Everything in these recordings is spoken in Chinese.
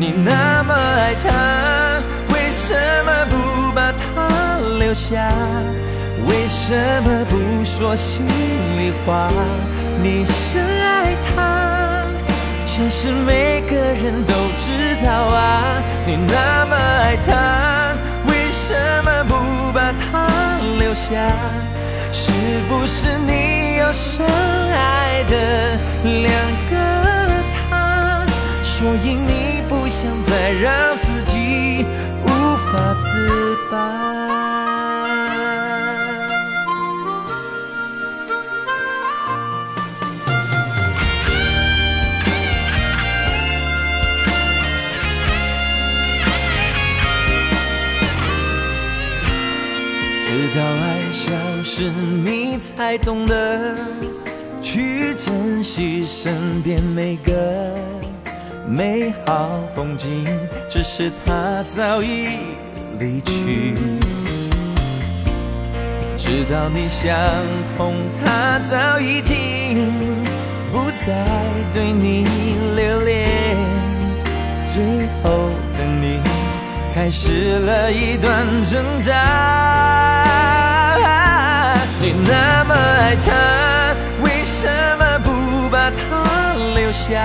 你那么爱他，为什么不把他留下？为什么不说心里话？你深爱他，这是每个人都知道啊。你那么爱他，为什么不把他留下？是不是你？有深爱的两个，所以你不想再让自己无法自拔。直到爱消失，你才懂得去珍惜身边每个美好风景。只是他早已离去，直到你想通，他早已经不再对你留恋。最后的你，开始了一段挣扎。你那么爱他，为什么不把他留下？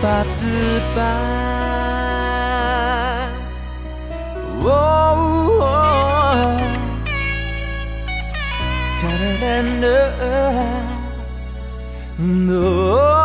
法自拔。哒哒哒哒，哦。